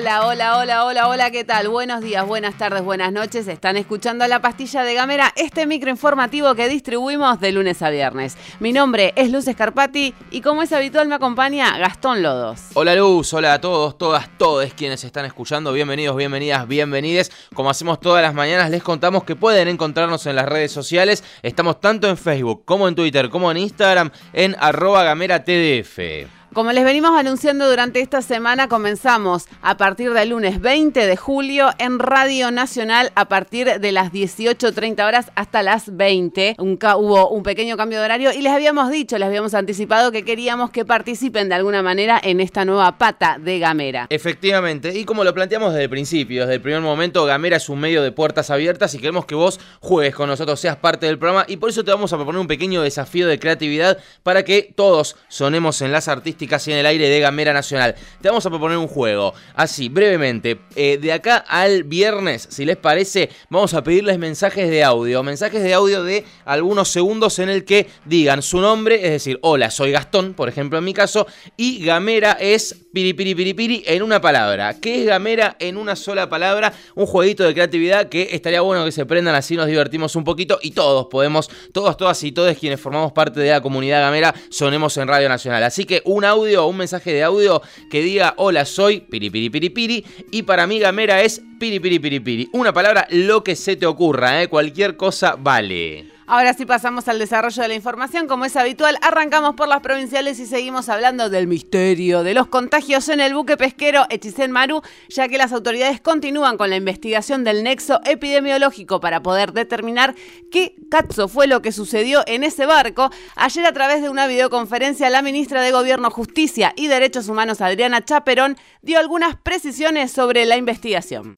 Hola, hola, hola, hola, hola, ¿qué tal? Buenos días, buenas tardes, buenas noches. Están escuchando La Pastilla de Gamera, este microinformativo que distribuimos de lunes a viernes. Mi nombre es Luz Escarpati y como es habitual me acompaña Gastón Lodos. Hola Luz, hola a todos, todas, todos quienes están escuchando. Bienvenidos, bienvenidas, bienvenides. Como hacemos todas las mañanas, les contamos que pueden encontrarnos en las redes sociales. Estamos tanto en Facebook como en Twitter como en Instagram en arroba gamera TDF. Como les venimos anunciando durante esta semana, comenzamos a partir del lunes 20 de julio en Radio Nacional a partir de las 18.30 horas hasta las 20. hubo un pequeño cambio de horario y les habíamos dicho, les habíamos anticipado que queríamos que participen de alguna manera en esta nueva pata de Gamera. Efectivamente, y como lo planteamos desde el principio, desde el primer momento, Gamera es un medio de puertas abiertas y queremos que vos juegues con nosotros, seas parte del programa y por eso te vamos a proponer un pequeño desafío de creatividad para que todos sonemos en las artistas casi en el aire de Gamera Nacional. Te vamos a proponer un juego, así, brevemente. Eh, de acá al viernes, si les parece, vamos a pedirles mensajes de audio. Mensajes de audio de algunos segundos en el que digan su nombre, es decir, hola, soy Gastón, por ejemplo, en mi caso, y Gamera es piripiri en una palabra. ¿Qué es Gamera en una sola palabra? Un jueguito de creatividad que estaría bueno que se prendan así, nos divertimos un poquito y todos podemos, todos, todas y todos quienes formamos parte de la comunidad Gamera, sonemos en Radio Nacional. Así que un audio, un mensaje de audio que diga hola, soy piripiri y para mí Gamera es piripiri Una palabra, lo que se te ocurra, ¿eh? cualquier cosa vale. Ahora sí pasamos al desarrollo de la información. Como es habitual, arrancamos por las provinciales y seguimos hablando del misterio de los contagios en el buque pesquero Echisen Maru, ya que las autoridades continúan con la investigación del nexo epidemiológico para poder determinar qué cazo fue lo que sucedió en ese barco. Ayer a través de una videoconferencia, la ministra de Gobierno, Justicia y Derechos Humanos, Adriana Chaperón, dio algunas precisiones sobre la investigación.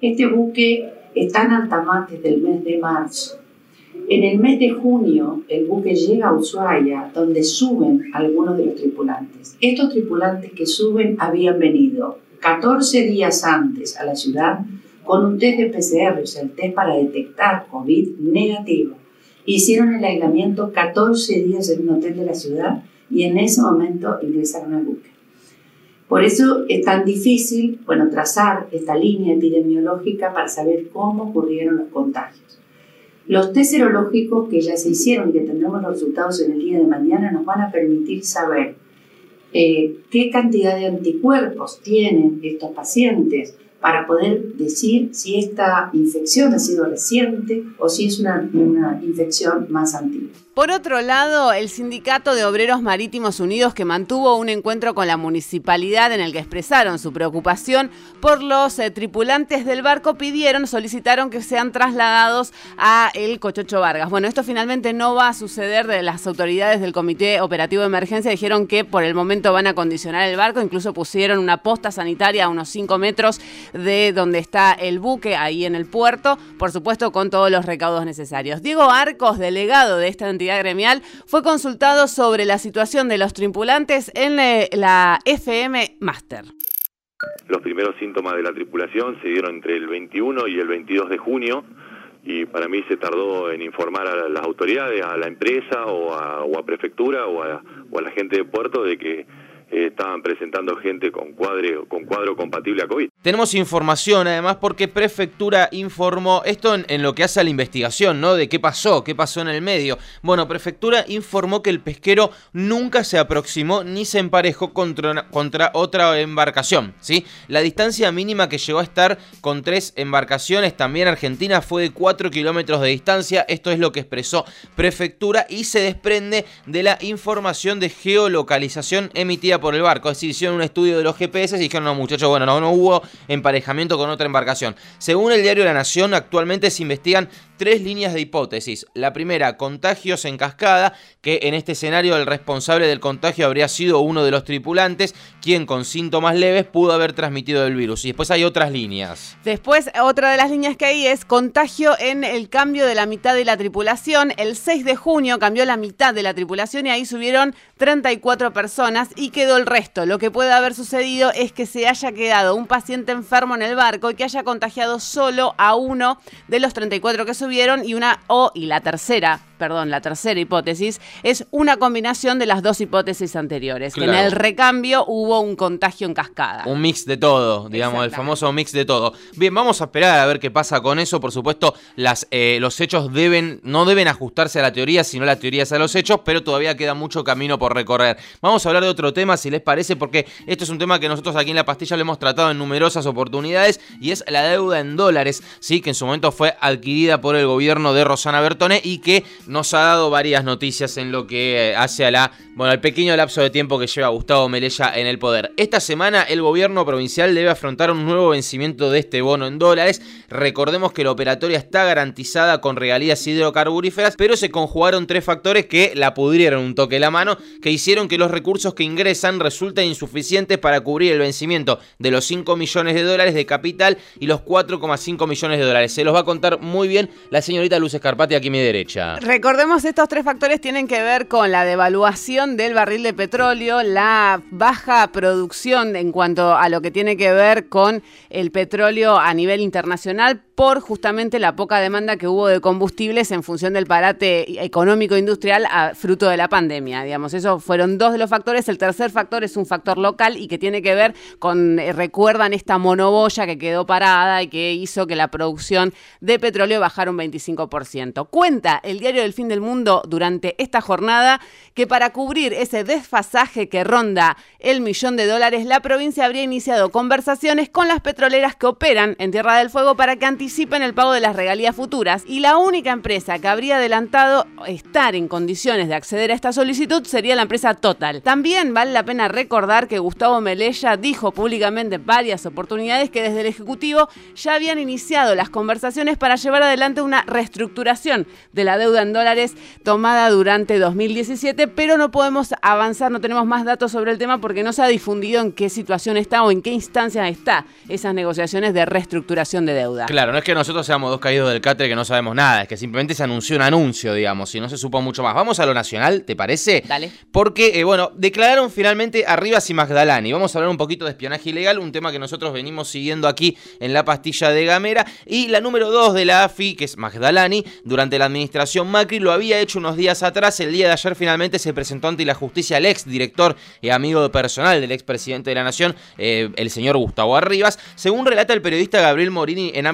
Este buque está en alta mar desde el mes de marzo en el mes de junio, el buque llega a Ushuaia, donde suben algunos de los tripulantes. Estos tripulantes que suben habían venido 14 días antes a la ciudad con un test de PCR, o sea, el test para detectar COVID negativo. Hicieron el aislamiento 14 días en un hotel de la ciudad y en ese momento ingresaron al buque. Por eso es tan difícil, bueno, trazar esta línea epidemiológica para saber cómo ocurrieron los contagios. Los test serológicos que ya se hicieron y que tendremos los resultados en el día de mañana nos van a permitir saber eh, qué cantidad de anticuerpos tienen estos pacientes para poder decir si esta infección ha sido reciente o si es una, una infección más antigua. Por otro lado, el Sindicato de Obreros Marítimos Unidos, que mantuvo un encuentro con la municipalidad en el que expresaron su preocupación por los eh, tripulantes del barco, pidieron, solicitaron que sean trasladados a el Cochocho Vargas. Bueno, esto finalmente no va a suceder. De las autoridades del Comité Operativo de Emergencia dijeron que por el momento van a condicionar el barco, incluso pusieron una posta sanitaria a unos 5 metros de donde está el buque, ahí en el puerto, por supuesto con todos los recaudos necesarios. Diego Arcos, delegado de esta entidad gremial, fue consultado sobre la situación de los tripulantes en la FM Master. Los primeros síntomas de la tripulación se dieron entre el 21 y el 22 de junio y para mí se tardó en informar a las autoridades, a la empresa o a, o prefectura o a, la gente de puerto de que eh, estaban presentando gente con cuadro compatible a COVID. Tenemos información además porque Prefectura informó esto en, lo que hace a la investigación, ¿no? De qué pasó, qué pasó en el medio. Bueno, Prefectura informó que el pesquero nunca se aproximó ni se emparejó contra, contra otra embarcación, ¿sí? La distancia mínima que llegó a estar con tres embarcaciones, también Argentina, fue de 4 kilómetros de distancia. Esto es lo que expresó Prefectura y se desprende de la información de geolocalización emitida por el barco. Es decir, hicieron un estudio de los GPS y dijeron, no muchachos, bueno, no, no hubo emparejamiento con otra embarcación. Según el diario La Nación, actualmente se investigan tres líneas de hipótesis. La primera, contagios en cascada, que en este escenario el responsable del contagio habría sido uno de los tripulantes, quien con síntomas leves pudo haber transmitido el virus. Y después hay otras líneas. Después, otra de las líneas que hay es contagio en el cambio de la mitad de la tripulación. El 6 de junio cambió la mitad de la tripulación y ahí subieron 34 personas y quedó el resto. Lo que puede haber sucedido es que se haya quedado un paciente enfermo en el barco y que haya contagiado solo a uno de los 34 que subieron y una o y la tercera perdón, la tercera hipótesis, es una combinación de las dos hipótesis anteriores. Que en el recambio hubo un contagio en cascada. Un mix de todo, digamos, el famoso mix de todo. Bien, vamos a esperar a ver qué pasa con eso. Por supuesto, las, eh, los hechos deben, no deben ajustarse a la teoría, sino la teoría es a los hechos, pero todavía queda mucho camino por recorrer. Vamos a hablar de otro tema, si les parece, porque esto es un tema que nosotros aquí en La Pastilla lo hemos tratado en numerosas oportunidades y es la deuda en dólares, sí, que en su momento fue adquirida por el gobierno de Rosana Bertone y que nos ha dado varias noticias en lo que hace a la, bueno, al pequeño lapso de tiempo que lleva Gustavo Melella en el poder. Esta semana el gobierno provincial debe afrontar un nuevo vencimiento de este bono en dólares. Recordemos que la operatoria está garantizada con regalías hidrocarburíferas, pero se conjugaron tres factores que la pudrieron un toque la mano, que hicieron que los recursos que ingresan resulten insuficientes para cubrir el vencimiento de los 5 millones de dólares de capital y los 4,5 millones de dólares. Se los va a contar muy bien la señorita Luz Escarpati aquí a mi derecha. Recordemos estos tres factores tienen que ver con la devaluación del barril de petróleo, la baja producción en cuanto a lo que tiene que ver con el petróleo a nivel internacional por justamente la poca demanda que hubo de combustibles en función del parate económico industrial a, fruto de la pandemia. Digamos, esos fueron dos de los factores. El tercer factor es un factor local y que tiene que ver con, eh, recuerdan esta monoboya que quedó parada y que hizo que la producción de petróleo bajara un 25%. Cuenta el diario del fin del mundo durante esta jornada que para cubrir ese desfasaje que ronda el millón de dólares, la provincia habría iniciado conversaciones con las petroleras que operan en Tierra del Fuego para que anticipen en el pago de las regalías futuras y la única empresa que habría adelantado estar en condiciones de acceder a esta solicitud sería la empresa Total. También vale la pena recordar que Gustavo Melella dijo públicamente en varias oportunidades que desde el Ejecutivo ya habían iniciado las conversaciones para llevar adelante una reestructuración de la deuda en dólares tomada durante 2017, pero no podemos avanzar, no tenemos más datos sobre el tema porque no se ha difundido en qué situación está o en qué instancia está esas negociaciones de reestructuración de deuda. Claro, es que nosotros seamos dos caídos del catre que no sabemos nada, es que simplemente se anunció un anuncio, digamos, y no se supo mucho más. Vamos a lo nacional, ¿te parece? Dale. Porque, eh, bueno, declararon finalmente Arribas y Magdalani. Vamos a hablar un poquito de espionaje ilegal, un tema que nosotros venimos siguiendo aquí en la pastilla de Gamera. Y la número dos de la AFI, que es Magdalani, durante la administración Macri, lo había hecho unos días atrás. El día de ayer finalmente se presentó ante la justicia el ex director y amigo personal del ex presidente de la Nación, eh, el señor Gustavo Arribas. Según relata el periodista Gabriel Morini en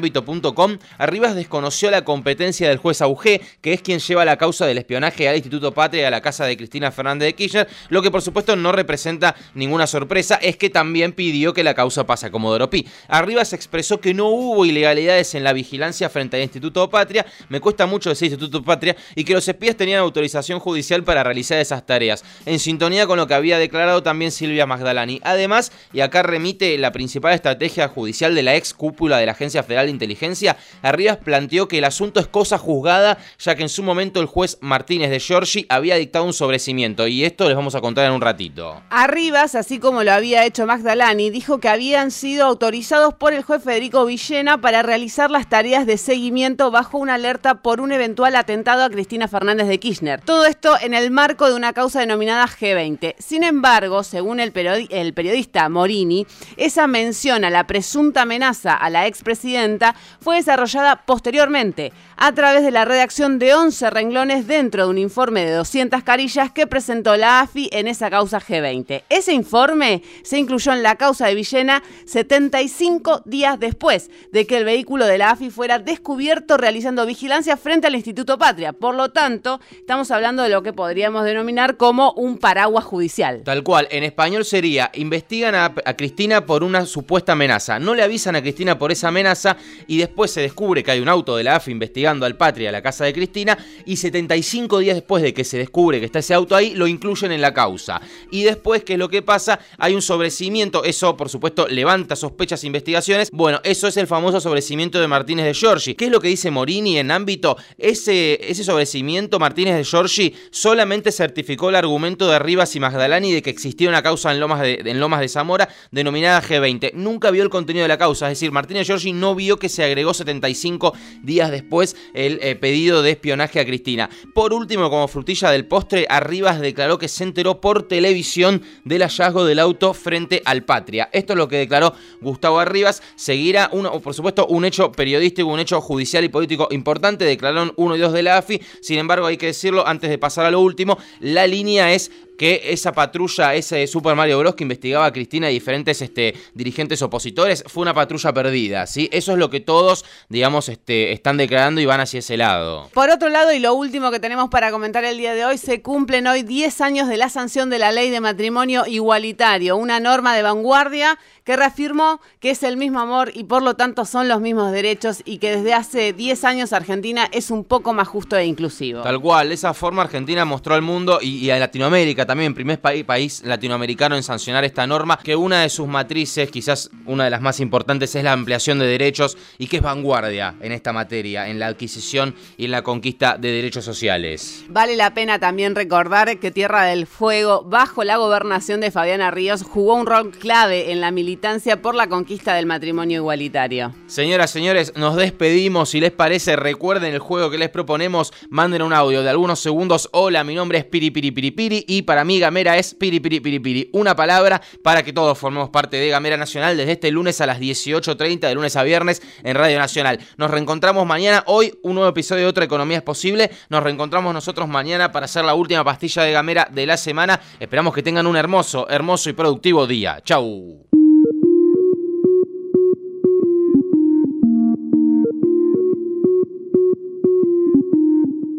Arribas desconoció la competencia del juez Augé, que es quien lleva la causa del espionaje al Instituto Patria a la casa de Cristina Fernández de Kirchner. Lo que por supuesto no representa ninguna sorpresa es que también pidió que la causa pase a Comodoro Pi. Arribas expresó que no hubo ilegalidades en la vigilancia frente al Instituto Patria, me cuesta mucho decir Instituto Patria, y que los espías tenían autorización judicial para realizar esas tareas, en sintonía con lo que había declarado también Silvia Magdalani. Además, y acá remite la principal estrategia judicial de la ex cúpula de la Agencia Federal de Inteligencia, Arribas planteó que el asunto es cosa juzgada, ya que en su momento el juez Martínez de Giorgi había dictado un sobrecimiento, y esto les vamos a contar en un ratito. Arribas, así como lo había hecho Magdalani, dijo que habían sido autorizados por el juez Federico Villena para realizar las tareas de seguimiento bajo una alerta por un eventual atentado a Cristina Fernández de Kirchner. Todo esto en el marco de una causa denominada G20. Sin embargo, según el, el periodista Morini, esa mención a la presunta amenaza a la expresidenta fue desarrollada posteriormente a través de la redacción de 11 renglones dentro de un informe de 200 carillas que presentó la AFI en esa causa G20. Ese informe se incluyó en la causa de Villena 75 días después de que el vehículo de la AFI fuera descubierto realizando vigilancia frente al Instituto Patria. Por lo tanto, estamos hablando de lo que podríamos denominar como un paraguas judicial. Tal cual, en español sería, investigan a, a Cristina por una supuesta amenaza, no le avisan a Cristina por esa amenaza y después se descubre que hay un auto de la AFI investigando al Patria la casa de Cristina y 75 días después de que se descubre que está ese auto ahí, lo incluyen en la causa. Y después, ¿qué es lo que pasa? Hay un sobrecimiento, eso por supuesto levanta sospechas e investigaciones. Bueno, eso es el famoso sobrecimiento de Martínez de Giorgi. ¿Qué es lo que dice Morini en ámbito? Ese, ese sobrecimiento Martínez de Giorgi solamente certificó el argumento de Rivas y Magdalani de que existía una causa en Lomas de, en Lomas de Zamora denominada G20. Nunca vio el contenido de la causa, es decir, Martínez de Giorgi no vio que se agregó 75 días después el eh, pedido de espionaje a Cristina. Por último, como frutilla del postre, Arribas declaró que se enteró por televisión del hallazgo del auto frente al Patria. Esto es lo que declaró Gustavo Arribas. Seguirá, uno, por supuesto, un hecho periodístico, un hecho judicial y político importante. Declararon uno y dos de la AFI. Sin embargo, hay que decirlo, antes de pasar a lo último, la línea es que esa patrulla, ese Super Mario Bros. que investigaba a Cristina y diferentes este, dirigentes opositores, fue una patrulla perdida, ¿sí? Eso es lo que todos, digamos, este, están declarando y van hacia ese lado. Por otro lado, y lo último que tenemos para comentar el día de hoy, se cumplen hoy 10 años de la sanción de la ley de matrimonio igualitario, una norma de vanguardia que reafirmó que es el mismo amor y por lo tanto son los mismos derechos y que desde hace 10 años Argentina es un poco más justo e inclusivo. Tal cual, de esa forma Argentina mostró al mundo y, y a Latinoamérica también, primer país latinoamericano en sancionar esta norma, que una de sus matrices, quizás una de las más importantes, es la ampliación de derechos y que es vanguardia en esta materia, en la adquisición y en la conquista de derechos sociales. Vale la pena también recordar que Tierra del Fuego, bajo la gobernación de Fabiana Ríos, jugó un rol clave en la militancia por la conquista del matrimonio igualitario. Señoras, señores, nos despedimos. Si les parece, recuerden el juego que les proponemos. Manden un audio de algunos segundos. Hola, mi nombre es Piri Piri Piri Piri y para mí Gamera es Piri Piri Piri Piri. Una palabra para que todos formemos parte de Gamera Nacional desde este lunes a las 18.30, de lunes a viernes en Radio Nacional. Nos reencontramos mañana. Hoy un nuevo episodio de Otra Economía es Posible. Nos reencontramos nosotros mañana para hacer la última pastilla de Gamera de la semana. Esperamos que tengan un hermoso, hermoso y productivo día. Chau.